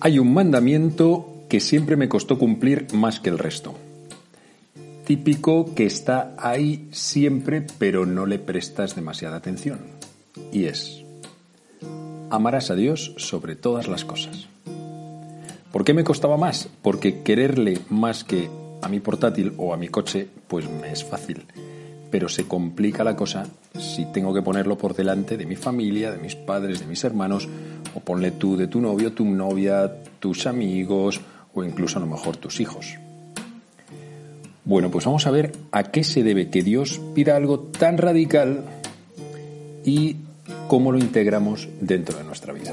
Hay un mandamiento que siempre me costó cumplir más que el resto. Típico que está ahí siempre pero no le prestas demasiada atención. Y es, amarás a Dios sobre todas las cosas. ¿Por qué me costaba más? Porque quererle más que a mi portátil o a mi coche, pues me es fácil. Pero se complica la cosa si tengo que ponerlo por delante de mi familia, de mis padres, de mis hermanos, o ponle tú de tu novio, tu novia, tus amigos, o incluso a lo mejor tus hijos. Bueno, pues vamos a ver a qué se debe que Dios pida algo tan radical y cómo lo integramos dentro de nuestra vida.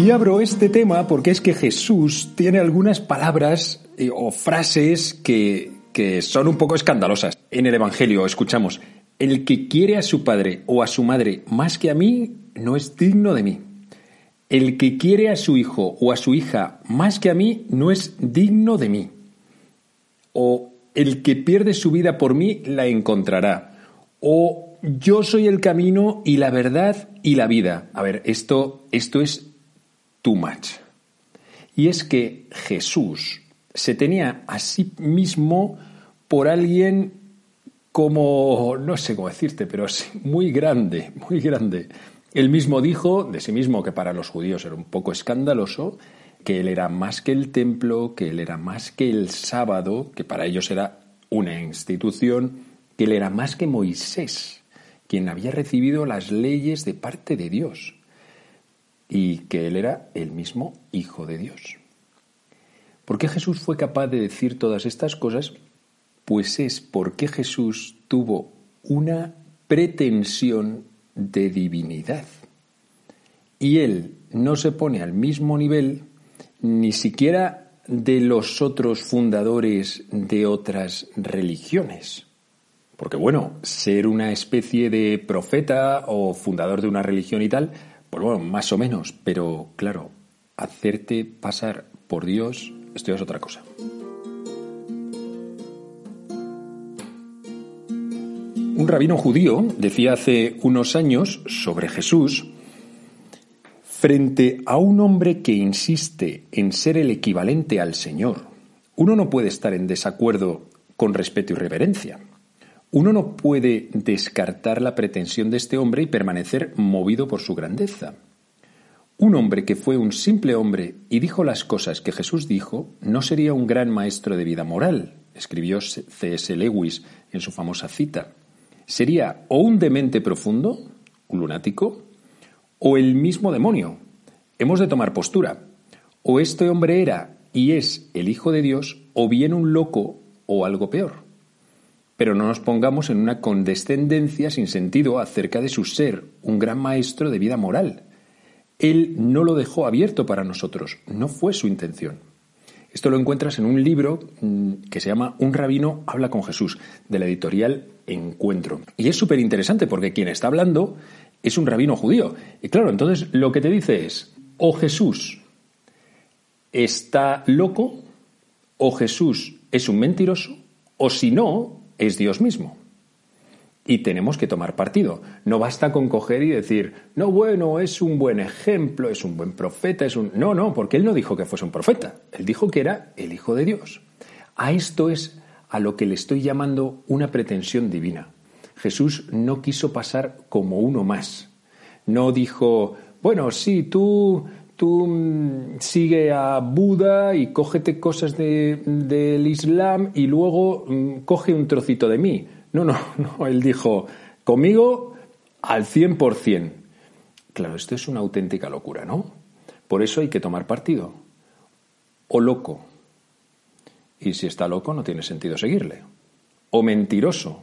Y abro este tema porque es que Jesús tiene algunas palabras eh, o frases que, que son un poco escandalosas. En el Evangelio escuchamos, el que quiere a su padre o a su madre más que a mí no es digno de mí. El que quiere a su hijo o a su hija más que a mí no es digno de mí. O el que pierde su vida por mí la encontrará. O yo soy el camino y la verdad y la vida. A ver, esto, esto es too much. Y es que Jesús se tenía a sí mismo por alguien como, no sé cómo decirte, pero muy grande, muy grande. Él mismo dijo de sí mismo que para los judíos era un poco escandaloso, que él era más que el templo, que él era más que el sábado, que para ellos era una institución, que él era más que Moisés, quien había recibido las leyes de parte de Dios, y que él era el mismo Hijo de Dios. ¿Por qué Jesús fue capaz de decir todas estas cosas? Pues es porque Jesús tuvo una pretensión de divinidad. Y él no se pone al mismo nivel ni siquiera de los otros fundadores de otras religiones. Porque bueno, ser una especie de profeta o fundador de una religión y tal, pues bueno, más o menos, pero claro, hacerte pasar por Dios, esto es otra cosa. Un rabino judío decía hace unos años sobre Jesús, frente a un hombre que insiste en ser el equivalente al Señor, uno no puede estar en desacuerdo con respeto y reverencia. Uno no puede descartar la pretensión de este hombre y permanecer movido por su grandeza. Un hombre que fue un simple hombre y dijo las cosas que Jesús dijo no sería un gran maestro de vida moral, escribió C.S. Lewis en su famosa cita. Sería o un demente profundo, un lunático, o el mismo demonio. Hemos de tomar postura. O este hombre era y es el Hijo de Dios, o bien un loco o algo peor. Pero no nos pongamos en una condescendencia sin sentido acerca de su ser, un gran maestro de vida moral. Él no lo dejó abierto para nosotros, no fue su intención. Esto lo encuentras en un libro mm, que se llama Un rabino habla con Jesús, de la editorial Encuentro. Y es súper interesante porque quien está hablando es un rabino judío. Y claro, entonces lo que te dice es, o Jesús está loco, o Jesús es un mentiroso, o si no, es Dios mismo. Y tenemos que tomar partido. No basta con coger y decir, no, bueno, es un buen ejemplo, es un buen profeta, es un... No, no, porque él no dijo que fuese un profeta, él dijo que era el Hijo de Dios. A esto es a lo que le estoy llamando una pretensión divina. Jesús no quiso pasar como uno más. No dijo, bueno, sí, tú, tú mm, sigue a Buda y cógete cosas de- del Islam y luego mm, coge un trocito de mí. No, no, no, él dijo, conmigo al 100%. Claro, esto es una auténtica locura, ¿no? Por eso hay que tomar partido. O loco. Y si está loco no tiene sentido seguirle. O mentiroso.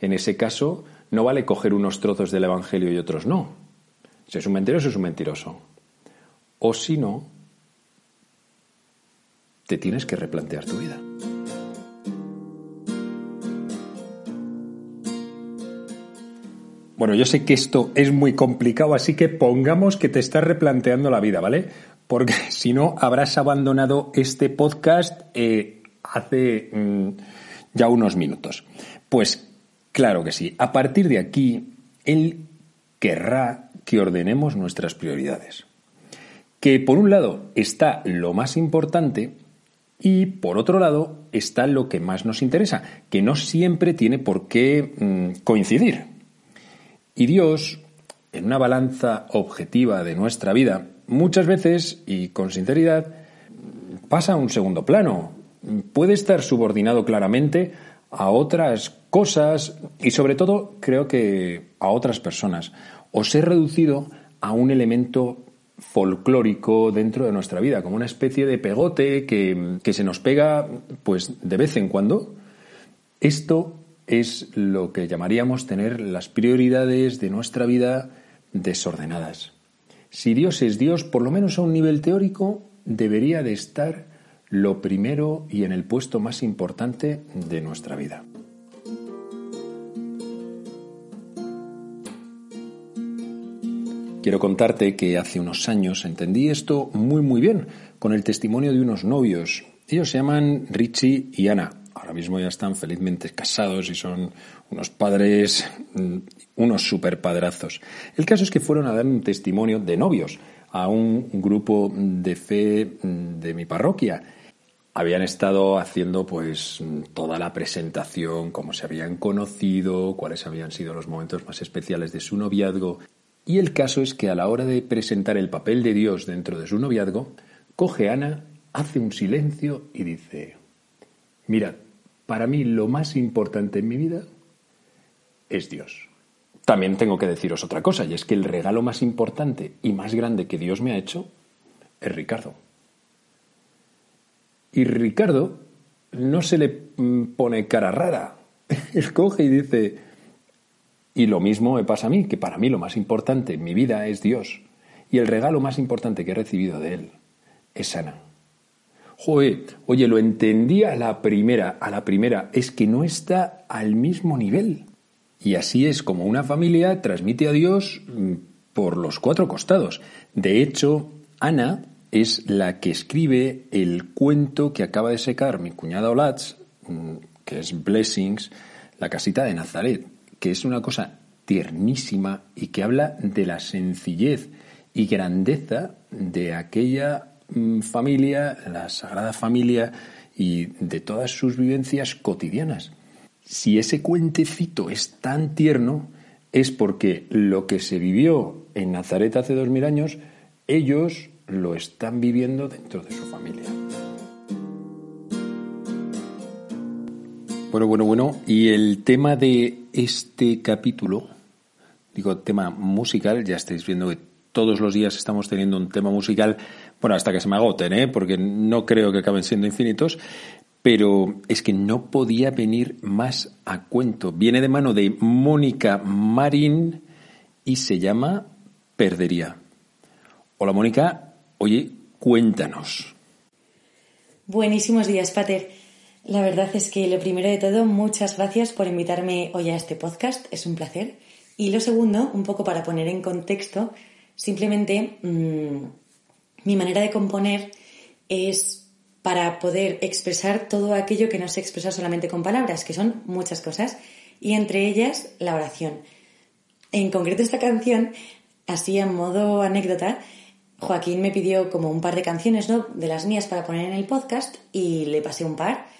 En ese caso no vale coger unos trozos del Evangelio y otros no. Si es un mentiroso, es un mentiroso. O si no, te tienes que replantear tu vida. Bueno, yo sé que esto es muy complicado, así que pongamos que te estás replanteando la vida, ¿vale? Porque si no, habrás abandonado este podcast eh, hace mm, ya unos minutos. Pues claro que sí. A partir de aquí, Él querrá que ordenemos nuestras prioridades. Que por un lado está lo más importante y por otro lado está lo que más nos interesa, que no siempre tiene por qué mm, coincidir. Y Dios, en una balanza objetiva de nuestra vida, muchas veces, y con sinceridad, pasa a un segundo plano. Puede estar subordinado claramente a otras cosas y sobre todo creo que a otras personas. O ser reducido a un elemento folclórico dentro de nuestra vida, como una especie de pegote que, que se nos pega pues de vez en cuando. Esto es lo que llamaríamos tener las prioridades de nuestra vida desordenadas. Si Dios es Dios, por lo menos a un nivel teórico, debería de estar lo primero y en el puesto más importante de nuestra vida. Quiero contarte que hace unos años entendí esto muy muy bien con el testimonio de unos novios. Ellos se llaman Richie y Ana. Ahora mismo ya están felizmente casados y son unos padres, mm, unos superpadrazos. El caso es que fueron a dar un testimonio de novios a un grupo de fe mm, de mi parroquia. Habían estado haciendo pues toda la presentación, cómo se habían conocido, cuáles habían sido los momentos más especiales de su noviazgo. Y el caso es que a la hora de presentar el papel de Dios dentro de su noviazgo, coge Ana, hace un silencio y dice, mirad, para mí lo más importante en mi vida es Dios. También tengo que deciros otra cosa, y es que el regalo más importante y más grande que Dios me ha hecho es Ricardo. Y Ricardo no se le mm, pone cara rara. Él coge y dice, y lo mismo me pasa a mí, que para mí lo más importante en mi vida es Dios. Y el regalo más importante que he recibido de Él es Ana. Joder, oye, lo entendí a la primera, a la primera, es que no está al mismo nivel. Y así es como una familia transmite a Dios mm, por los cuatro costados. De hecho, Ana es la que escribe el cuento que acaba de secar mi cuñada Olatz, mm, que es Blessings, la casita de Nazaret, que es una cosa tiernísima y que habla de la sencillez y grandeza de aquella mm, familia, la Sagrada Familia y de todas sus vivencias cotidianas. Si ese cuentecito es tan tierno, es porque lo que se vivió en Nazaret hace dos mil años, ellos lo están viviendo dentro de su familia. Bueno, bueno, bueno. Y el tema de este capítulo, digo tema musical, ya estáis viendo que todos los días estamos teniendo un tema musical, bueno, hasta que se me agoten, ¿eh? porque no creo que acaben siendo infinitos, pero es que no podía venir más a cuento. Viene de mano de Mónica Marín y se llama Perdería. Hola Mónica, oye, cuéntanos. Buenísimos días, Pater. La verdad es que lo primero de todo, muchas gracias por invitarme hoy a este podcast, es un placer. Y lo segundo, un poco para poner en contexto, simplemente mmm, mi manera de componer es para poder expresar todo aquello que no se expresa solamente con palabras, que son muchas cosas, y entre ellas la oración. En concreto esta canción, así en modo anécdota, Joaquín me pidió como un par de canciones, ¿no? De las mías para poner en el podcast y le pasé un par.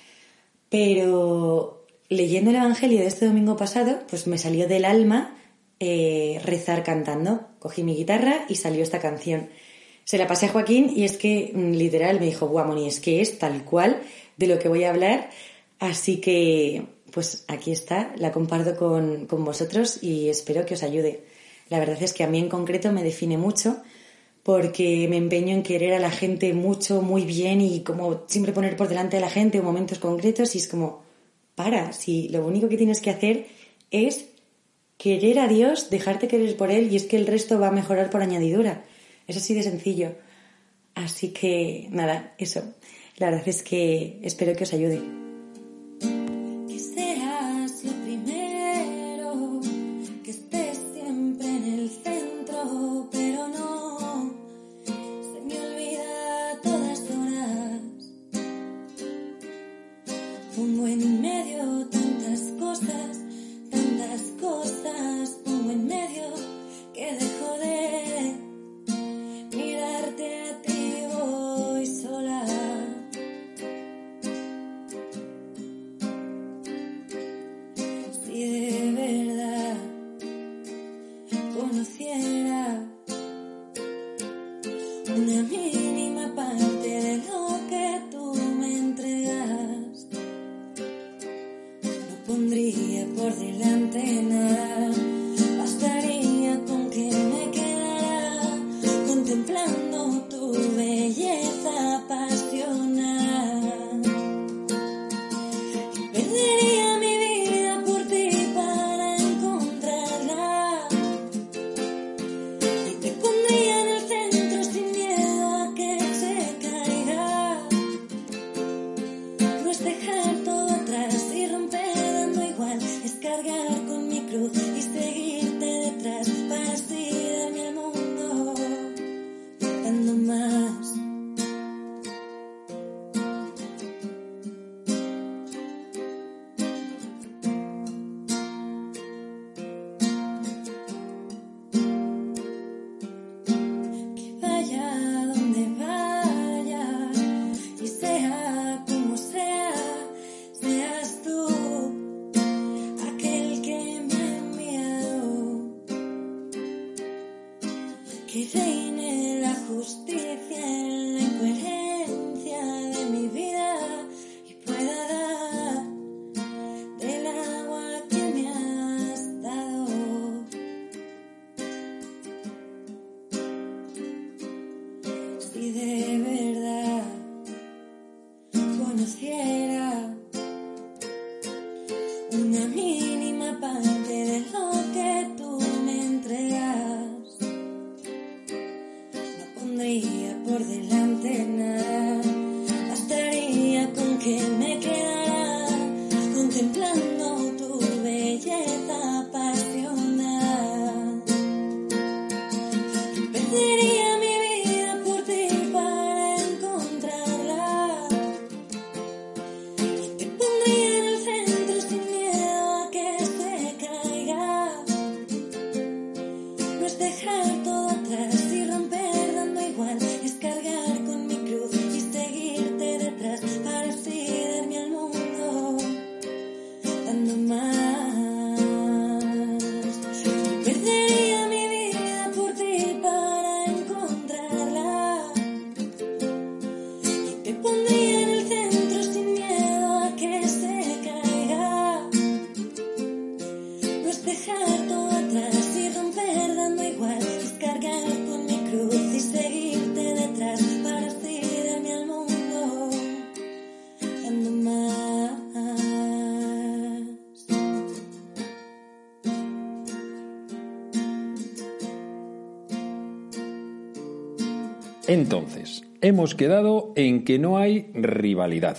Pero leyendo el Evangelio de este domingo pasado, pues me salió del alma eh, rezar cantando. Cogí mi guitarra y salió esta canción. Se la pasé a Joaquín y es que mm, literal me dijo, guau, Moni, es que es tal cual de lo que voy a hablar. Así que, pues aquí está, la comparto con, con vosotros y espero que os ayude. La verdad es que a mí en concreto me define mucho porque me empeño en querer a la gente mucho, muy bien y como siempre poner por delante a la gente en momentos concretos y es como, para, si lo único que tienes que hacer es querer a Dios, dejarte querer por Él y es que el resto va a mejorar por añadidura. Es así de sencillo. Así que nada, eso. La verdad es que espero que os ayude. Reine la justicia en la incoherencia Entonces, hemos quedado en que no hay rivalidad.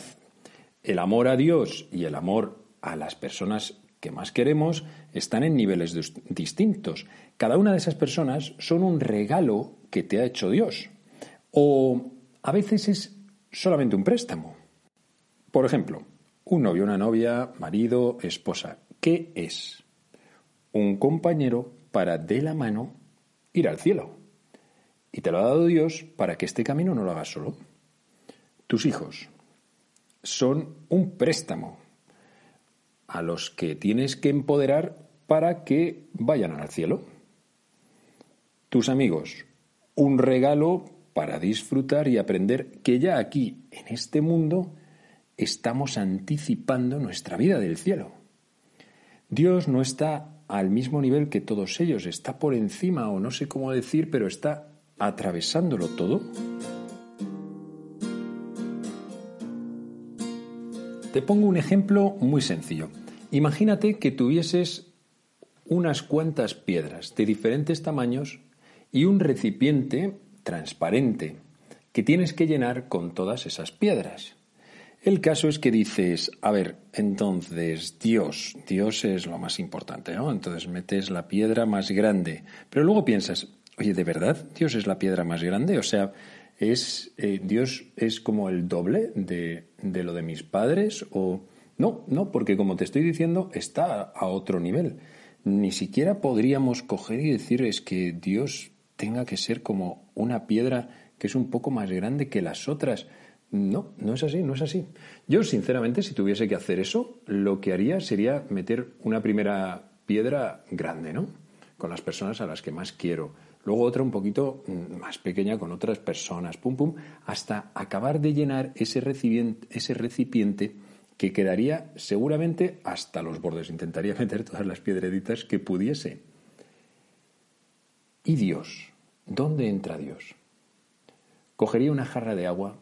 El amor a Dios y el amor a las personas que más queremos están en niveles dis- distintos. Cada una de esas personas son un regalo que te ha hecho Dios. O a veces es solamente un préstamo. Por ejemplo, un novio, una novia, marido, esposa. ¿Qué es? Un compañero para de la mano ir al cielo. Y te lo ha dado Dios para que este camino no lo hagas solo. Tus hijos son un préstamo a los que tienes que empoderar para que vayan al cielo. Tus amigos, un regalo para disfrutar y aprender que ya aquí, en este mundo, estamos anticipando nuestra vida del cielo. Dios no está al mismo nivel que todos ellos, está por encima o no sé cómo decir, pero está atravesándolo todo. Te pongo un ejemplo muy sencillo. Imagínate que tuvieses unas cuantas piedras de diferentes tamaños y un recipiente transparente que tienes que llenar con todas esas piedras. El caso es que dices, a ver, entonces Dios, Dios es lo más importante, ¿no? Entonces metes la piedra más grande, pero luego piensas, oye, ¿de verdad Dios es la piedra más grande? O sea, ¿es, eh, ¿Dios es como el doble de, de lo de mis padres? O no, no, porque como te estoy diciendo, está a otro nivel. Ni siquiera podríamos coger y decir es que Dios tenga que ser como una piedra que es un poco más grande que las otras. No, no es así, no es así. Yo, sinceramente, si tuviese que hacer eso, lo que haría sería meter una primera piedra grande, ¿no? Con las personas a las que más quiero. Luego otra un poquito mm, más pequeña con otras personas, pum, pum, hasta acabar de llenar ese recipiente, ese recipiente que quedaría seguramente hasta los bordes. Intentaría meter todas las piedreditas que pudiese. ¿Y Dios? ¿Dónde entra Dios? Cogería una jarra de agua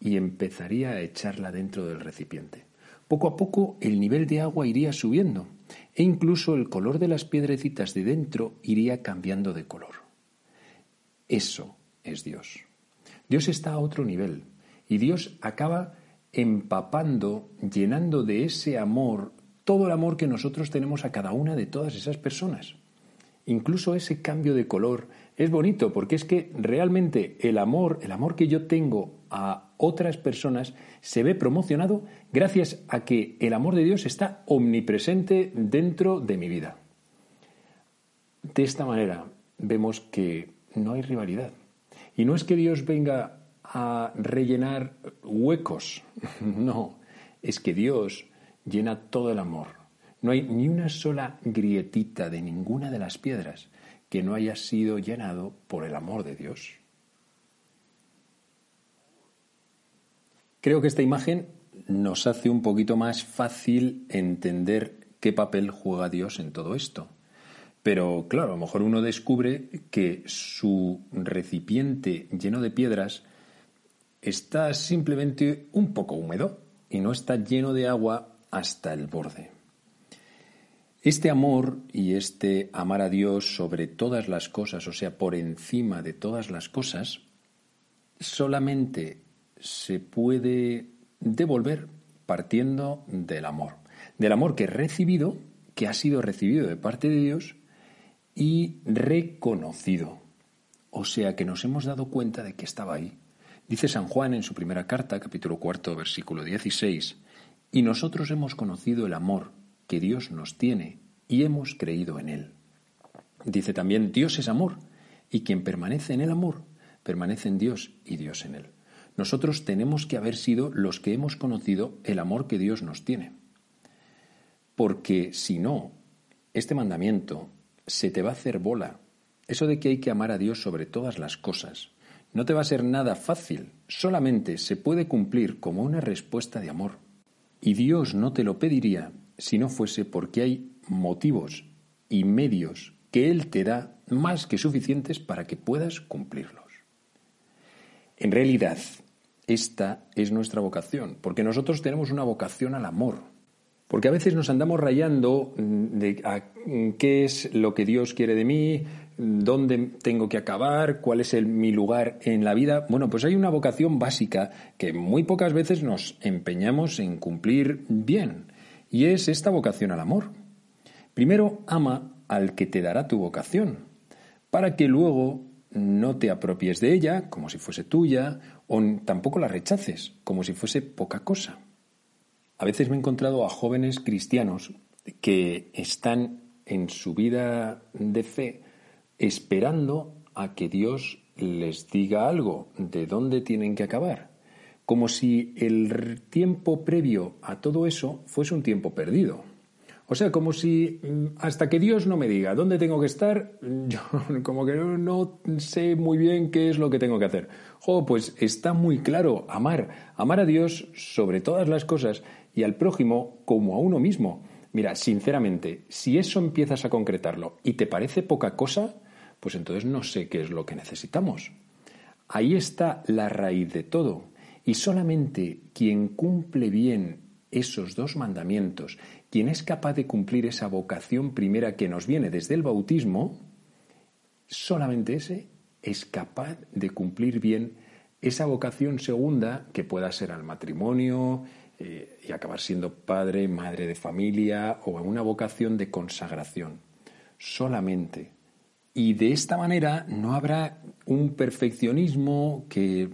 y empezaría a echarla dentro del recipiente. Poco a poco el nivel de agua iría subiendo e incluso el color de las piedrecitas de dentro iría cambiando de color. Eso es Dios. Dios está a otro nivel y Dios acaba empapando, llenando de ese amor todo el amor que nosotros tenemos a cada una de todas esas personas. Incluso ese cambio de color es bonito porque es que realmente el amor, el amor que yo tengo a otras personas se ve promocionado gracias a que el amor de Dios está omnipresente dentro de mi vida. De esta manera vemos que no hay rivalidad. Y no es que Dios venga a rellenar huecos. No, es que Dios llena todo el amor. No hay ni una sola grietita de ninguna de las piedras que no haya sido llenado por el amor de Dios. Creo que esta imagen nos hace un poquito más fácil entender qué papel juega Dios en todo esto. Pero claro, a lo mejor uno descubre que su recipiente lleno de piedras está simplemente un poco húmedo y no está lleno de agua hasta el borde. Este amor y este amar a Dios sobre todas las cosas, o sea, por encima de todas las cosas, solamente se puede devolver partiendo del amor. Del amor que he recibido, que ha sido recibido de parte de Dios y reconocido. O sea que nos hemos dado cuenta de que estaba ahí Dice San Juan en su primera carta, capítulo cuarto, versículo 16, y nosotros hemos conocido el amor que Dios nos tiene y hemos creído en él. Dice también, Dios es amor, y quien permanece en el amor, permanece en Dios y Dios en él. Nosotros tenemos que haber sido los que hemos conocido el amor que Dios nos tiene. Porque si no, este mandamiento se te va a hacer bola. Eso de que hay que amar a Dios sobre todas las cosas, no te va a ser nada fácil, solamente se puede cumplir como una respuesta de amor. Y Dios no te lo pediría si no fuese porque hay motivos y medios que Él te da más que suficientes para que puedas cumplirlos. En realidad, esta es nuestra vocación, porque nosotros tenemos una vocación al amor, porque a veces nos andamos rayando de qué es lo que Dios quiere de mí, dónde tengo que acabar, cuál es mi lugar en la vida. Bueno, pues hay una vocación básica que muy pocas veces nos empeñamos en cumplir bien, y es esta vocación al amor. Primero ama al que te dará tu vocación, para que luego no te apropies de ella como si fuese tuya, o tampoco la rechaces como si fuese poca cosa. A veces me he encontrado a jóvenes cristianos que están en su vida de fe esperando a que Dios les diga algo de dónde tienen que acabar, como si el tiempo previo a todo eso fuese un tiempo perdido. O sea, como si mm, hasta que Dios no me diga dónde tengo que estar, yo como que no, sé muy bien qué es lo que tengo que hacer. Jo, pues está muy claro, amar, amar a Dios sobre todas las cosas y al prójimo como a uno mismo. Mira, sinceramente, si eso empiezas a concretarlo y te parece poca cosa, pues entonces no sé qué es lo que necesitamos. Ahí está la raíz de todo. Y solamente quien cumple bien esos dos mandamientos, quien es capaz de cumplir esa vocación primera que nos viene desde el bautismo, solamente ese es capaz de cumplir bien esa vocación segunda que pueda ser al matrimonio eh, y acabar siendo padre, madre de familia o una vocación de consagración. Solamente. Y de esta manera no habrá un perfeccionismo que,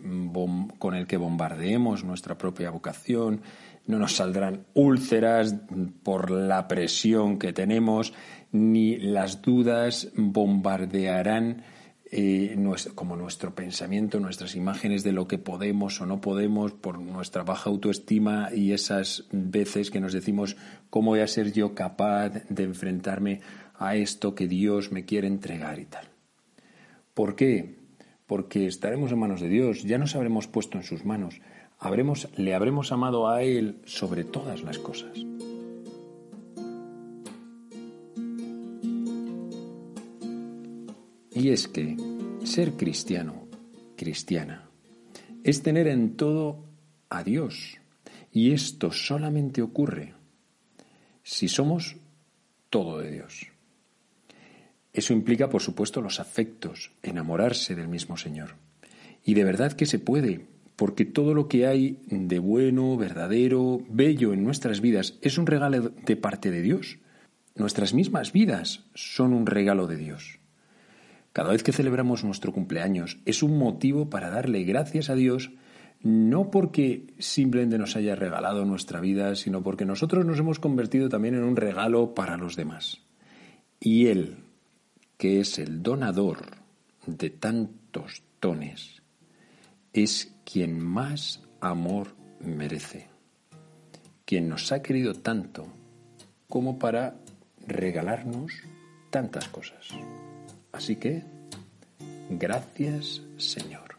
con el que bombardeemos nuestra propia vocación, no nos saldrán úlceras por la presión que tenemos, ni las dudas bombardearán eh, como nuestro pensamiento, nuestras imágenes de lo que podemos o no podemos por nuestra baja autoestima y esas veces que nos decimos cómo voy a ser yo capaz de enfrentarme a esto que Dios me quiere entregar y tal. ¿Por qué? Porque estaremos en manos de Dios, ya nos habremos puesto en sus manos habremos, le habremos amado a Él sobre todas las cosas. Y es que ser cristiano, cristiana, es tener en todo a Dios. Y esto solamente ocurre si somos todo de Dios. Eso implica, por supuesto, los afectos, enamorarse del mismo Señor. Y de verdad que se puede, porque todo lo que hay de bueno, verdadero, bello en nuestras vidas es un regalo de parte de Dios. Nuestras mismas vidas son un regalo de Dios. Cada vez que celebramos nuestro cumpleaños es un motivo para darle gracias a Dios, no porque simplemente nos haya regalado nuestra vida, sino porque nosotros nos hemos convertido también en un regalo para los demás. Y Él, que es el donador de tantos dones, es quien más amor merece, quien nos ha querido tanto como para regalarnos tantas cosas. Así que, gracias Señor.